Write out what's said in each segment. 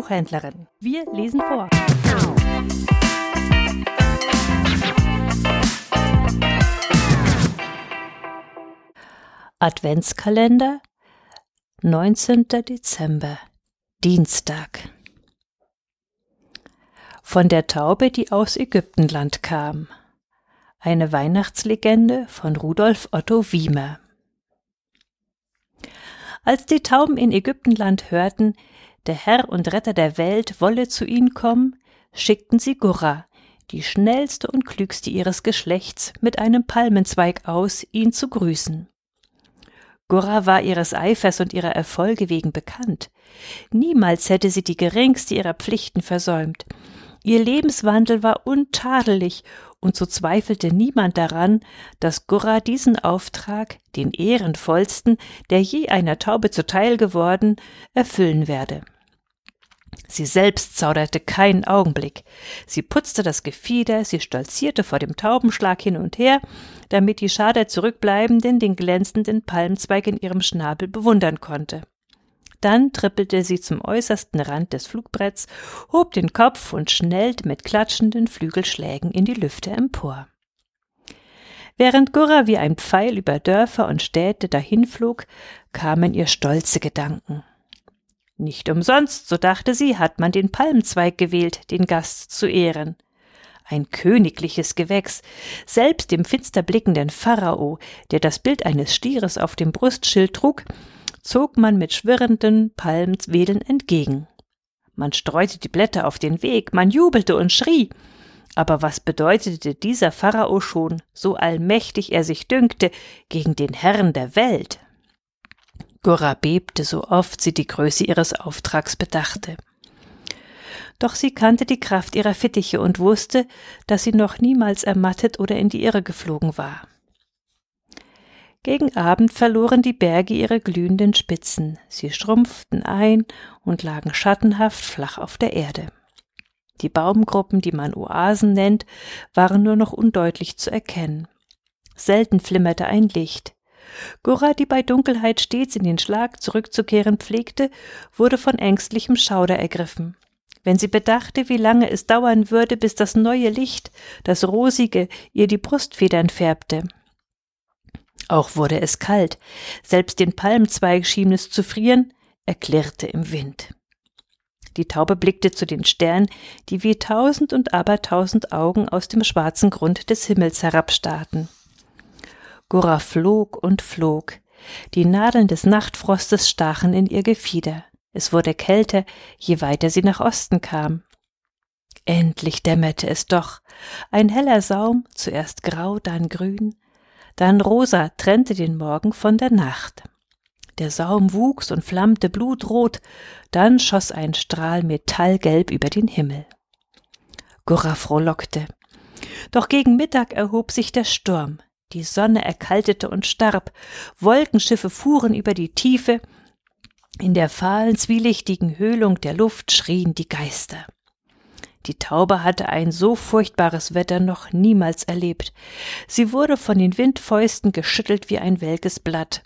Buchhändlerin. Wir lesen vor. Adventskalender 19. Dezember Dienstag Von der Taube, die aus Ägyptenland kam. Eine Weihnachtslegende von Rudolf Otto Wiemer. Als die Tauben in Ägyptenland hörten, der Herr und Retter der Welt wolle zu ihnen kommen, schickten sie Gurra, die schnellste und klügste ihres Geschlechts, mit einem Palmenzweig aus, ihn zu grüßen. Gurra war ihres Eifers und ihrer Erfolge wegen bekannt. Niemals hätte sie die geringste ihrer Pflichten versäumt. Ihr Lebenswandel war untadelig und so zweifelte niemand daran, dass Gurra diesen Auftrag, den ehrenvollsten, der je einer Taube zuteil geworden, erfüllen werde. Sie selbst zauderte keinen Augenblick. Sie putzte das Gefieder, sie stolzierte vor dem Taubenschlag hin und her, damit die Schar der Zurückbleibenden den glänzenden Palmzweig in ihrem Schnabel bewundern konnte. Dann trippelte sie zum äußersten Rand des Flugbretts, hob den Kopf und schnellte mit klatschenden Flügelschlägen in die Lüfte empor. Während Gurra wie ein Pfeil über Dörfer und Städte dahinflog, kamen ihr stolze Gedanken. Nicht umsonst, so dachte sie, hat man den Palmzweig gewählt, den Gast zu ehren. Ein königliches Gewächs, selbst dem finster blickenden Pharao, der das Bild eines Stieres auf dem Brustschild trug, zog man mit schwirrenden Palmwedeln entgegen. Man streute die Blätter auf den Weg, man jubelte und schrie. Aber was bedeutete dieser Pharao schon, so allmächtig er sich dünkte, gegen den Herrn der Welt? Gurra bebte, so oft sie die Größe ihres Auftrags bedachte. Doch sie kannte die Kraft ihrer Fittiche und wusste, dass sie noch niemals ermattet oder in die Irre geflogen war. Gegen Abend verloren die Berge ihre glühenden Spitzen, sie schrumpften ein und lagen schattenhaft flach auf der Erde. Die Baumgruppen, die man Oasen nennt, waren nur noch undeutlich zu erkennen. Selten flimmerte ein Licht. Gurra, die bei Dunkelheit stets in den Schlag zurückzukehren pflegte, wurde von ängstlichem Schauder ergriffen. Wenn sie bedachte, wie lange es dauern würde, bis das neue Licht, das rosige, ihr die Brustfedern färbte, auch wurde es kalt, selbst den Palmzweig schien es zu frieren, er klirrte im Wind. Die Taube blickte zu den Sternen, die wie tausend und abertausend Augen aus dem schwarzen Grund des Himmels herabstarrten. Gurra flog und flog. Die Nadeln des Nachtfrostes stachen in ihr Gefieder. Es wurde kälter, je weiter sie nach Osten kam. Endlich dämmerte es doch. Ein heller Saum, zuerst grau, dann grün, dann rosa trennte den Morgen von der Nacht. Der Saum wuchs und flammte blutrot, dann schoss ein Strahl metallgelb über den Himmel. Gurra frohlockte. Doch gegen Mittag erhob sich der Sturm. Die Sonne erkaltete und starb. Wolkenschiffe fuhren über die Tiefe. In der fahlen, zwielichtigen Höhlung der Luft schrien die Geister. Die Taube hatte ein so furchtbares Wetter noch niemals erlebt. Sie wurde von den Windfäusten geschüttelt wie ein welkes Blatt.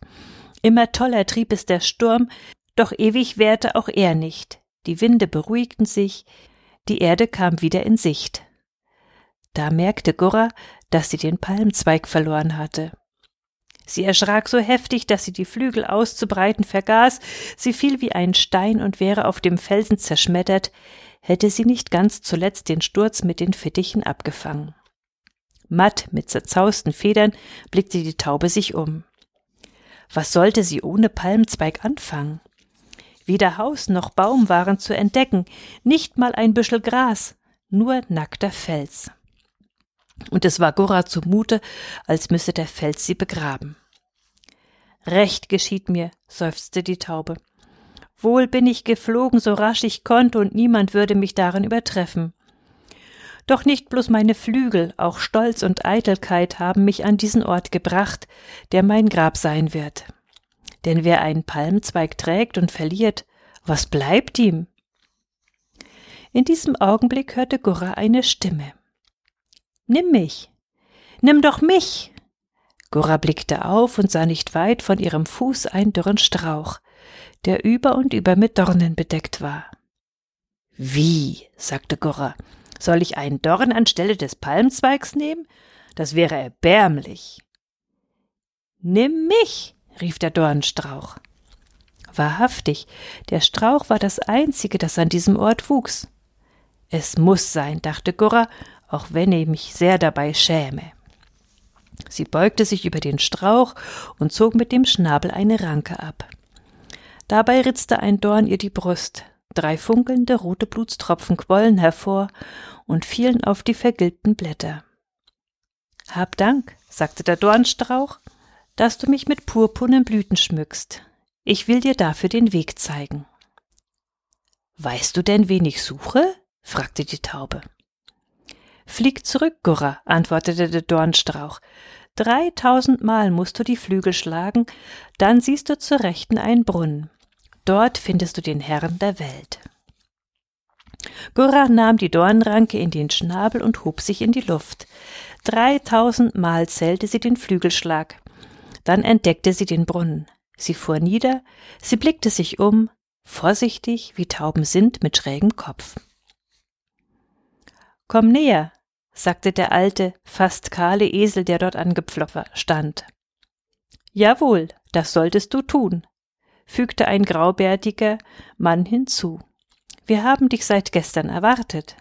Immer toller trieb es der Sturm, doch ewig währte auch er nicht. Die Winde beruhigten sich, die Erde kam wieder in Sicht. Da merkte Gurra, dass sie den Palmzweig verloren hatte. Sie erschrak so heftig, dass sie die Flügel auszubreiten vergaß, sie fiel wie ein Stein und wäre auf dem Felsen zerschmettert, hätte sie nicht ganz zuletzt den Sturz mit den Fittichen abgefangen. Matt mit zerzausten Federn blickte die Taube sich um. Was sollte sie ohne Palmzweig anfangen? Weder Haus noch Baum waren zu entdecken, nicht mal ein Büschel Gras, nur nackter Fels. Und es war Gurra zumute, als müsse der Fels sie begraben. Recht geschieht mir, seufzte die Taube. Wohl bin ich geflogen, so rasch ich konnte, und niemand würde mich darin übertreffen. Doch nicht bloß meine Flügel, auch Stolz und Eitelkeit haben mich an diesen Ort gebracht, der mein Grab sein wird. Denn wer einen Palmzweig trägt und verliert, was bleibt ihm? In diesem Augenblick hörte Gurra eine Stimme. Nimm mich. Nimm doch mich. Gurra blickte auf und sah nicht weit von ihrem Fuß einen dürren Strauch der über und über mit Dornen bedeckt war. Wie? sagte Gurra. Soll ich einen Dorn anstelle des Palmzweigs nehmen? Das wäre erbärmlich. Nimm mich, rief der Dornstrauch. Wahrhaftig, der Strauch war das einzige, das an diesem Ort wuchs. Es muss sein, dachte Gurra, auch wenn ich mich sehr dabei schäme. Sie beugte sich über den Strauch und zog mit dem Schnabel eine Ranke ab. Dabei ritzte ein Dorn ihr die Brust, drei funkelnde rote Blutstropfen quollen hervor und fielen auf die vergilbten Blätter. Hab Dank, sagte der Dornstrauch, dass du mich mit purpurnen Blüten schmückst. Ich will dir dafür den Weg zeigen. Weißt du denn, wen ich suche? fragte die Taube. Flieg zurück, Gurra, antwortete der Dornstrauch. Dreitausendmal musst du die Flügel schlagen, dann siehst du zur Rechten einen Brunnen. Dort findest du den Herrn der Welt. Gurra nahm die Dornranke in den Schnabel und hob sich in die Luft. Dreitausendmal zählte sie den Flügelschlag. Dann entdeckte sie den Brunnen. Sie fuhr nieder, sie blickte sich um, vorsichtig, wie Tauben sind, mit schrägem Kopf. Komm näher, sagte der alte, fast kahle Esel, der dort angepflopfer stand. Jawohl, das solltest du tun, fügte ein graubärtiger Mann hinzu. Wir haben dich seit gestern erwartet.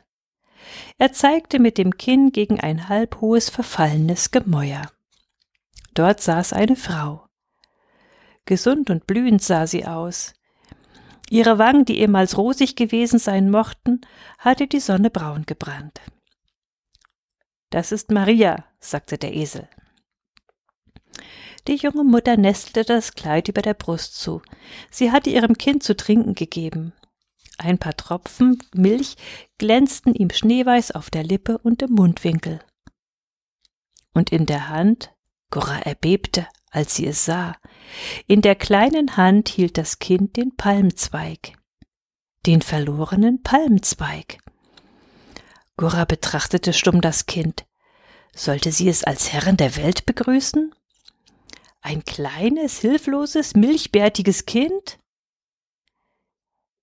Er zeigte mit dem Kinn gegen ein halbhohes verfallenes Gemäuer. Dort saß eine Frau. Gesund und blühend sah sie aus. Ihre Wangen, die ehemals rosig gewesen sein mochten, hatte die Sonne braun gebrannt. Das ist Maria, sagte der Esel. Die junge Mutter nestelte das Kleid über der Brust zu. Sie hatte ihrem Kind zu trinken gegeben. Ein paar Tropfen Milch glänzten ihm schneeweiß auf der Lippe und im Mundwinkel. Und in der Hand, Gora erbebte, als sie es sah, in der kleinen Hand hielt das Kind den Palmzweig, den verlorenen Palmzweig. Gora betrachtete stumm das Kind. Sollte sie es als Herrin der Welt begrüßen? Ein kleines, hilfloses, milchbärtiges Kind?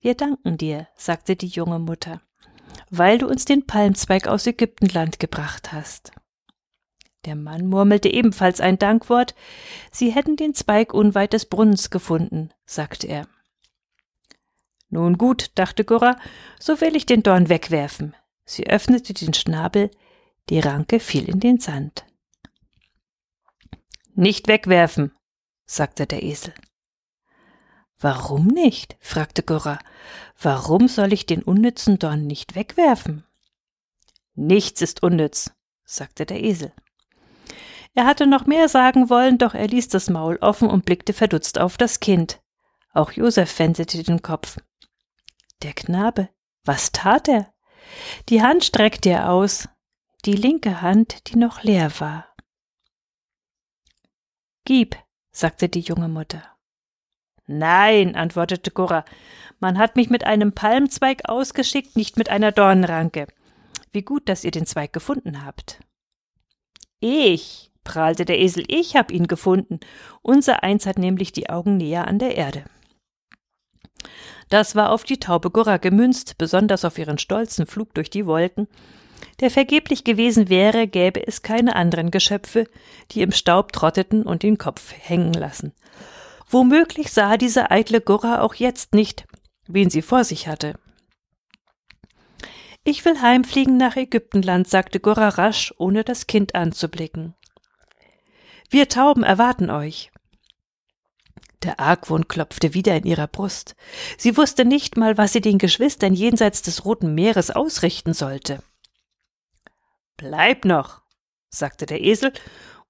Wir danken dir, sagte die junge Mutter, weil du uns den Palmzweig aus Ägyptenland gebracht hast. Der Mann murmelte ebenfalls ein Dankwort. Sie hätten den Zweig unweit des Brunnens gefunden, sagte er. Nun gut, dachte Gora, so will ich den Dorn wegwerfen. Sie öffnete den Schnabel, die Ranke fiel in den Sand. Nicht wegwerfen, sagte der Esel. Warum nicht? fragte Gora. Warum soll ich den unnützen Dorn nicht wegwerfen? Nichts ist unnütz, sagte der Esel. Er hatte noch mehr sagen wollen, doch er ließ das Maul offen und blickte verdutzt auf das Kind. Auch Josef wendete den Kopf. Der Knabe, was tat er? Die Hand streckte er aus, die linke Hand, die noch leer war. Gib, sagte die junge Mutter. Nein, antwortete Gurra, man hat mich mit einem Palmzweig ausgeschickt, nicht mit einer Dornranke. Wie gut, dass ihr den Zweig gefunden habt. Ich, prahlte der Esel, ich hab ihn gefunden. Unser Eins hat nämlich die Augen näher an der Erde. Das war auf die taube Gurra gemünzt, besonders auf ihren stolzen Flug durch die Wolken, der vergeblich gewesen wäre, gäbe es keine anderen Geschöpfe, die im Staub trotteten und den Kopf hängen lassen. Womöglich sah diese eitle Gurra auch jetzt nicht, wen sie vor sich hatte. Ich will heimfliegen nach Ägyptenland, sagte Gurra rasch, ohne das Kind anzublicken. Wir Tauben erwarten euch. Der Argwohn klopfte wieder in ihrer Brust. Sie wusste nicht mal, was sie den Geschwistern jenseits des Roten Meeres ausrichten sollte. Bleib noch, sagte der Esel,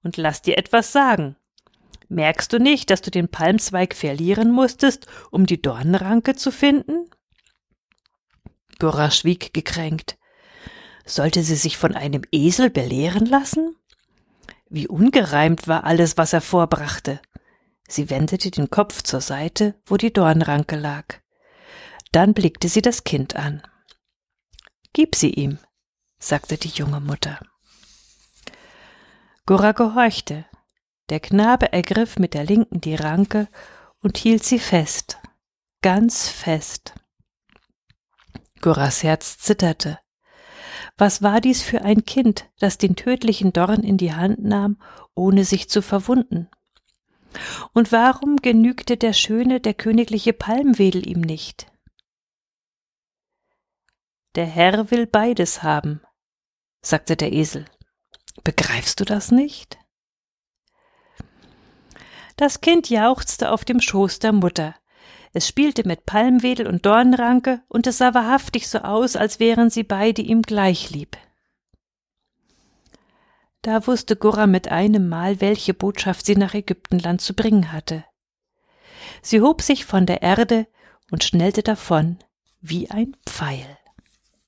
und lass dir etwas sagen. Merkst du nicht, dass du den Palmzweig verlieren musstest, um die Dornenranke zu finden? Gora schwieg gekränkt. Sollte sie sich von einem Esel belehren lassen? Wie ungereimt war alles, was er vorbrachte. Sie wendete den Kopf zur Seite, wo die Dornranke lag. Dann blickte sie das Kind an. Gib sie ihm, sagte die junge Mutter. Gora gehorchte. Der Knabe ergriff mit der linken die Ranke und hielt sie fest, ganz fest. Gurras Herz zitterte. Was war dies für ein Kind, das den tödlichen Dorn in die Hand nahm, ohne sich zu verwunden? Und warum genügte der schöne, der königliche Palmwedel ihm nicht? Der Herr will beides haben, sagte der Esel. Begreifst du das nicht? Das Kind jauchzte auf dem Schoß der Mutter. Es spielte mit Palmwedel und Dornranke, und es sah wahrhaftig so aus, als wären sie beide ihm gleich lieb. Da wusste Gurra mit einem Mal, welche Botschaft sie nach Ägyptenland zu bringen hatte. Sie hob sich von der Erde und schnellte davon wie ein Pfeil.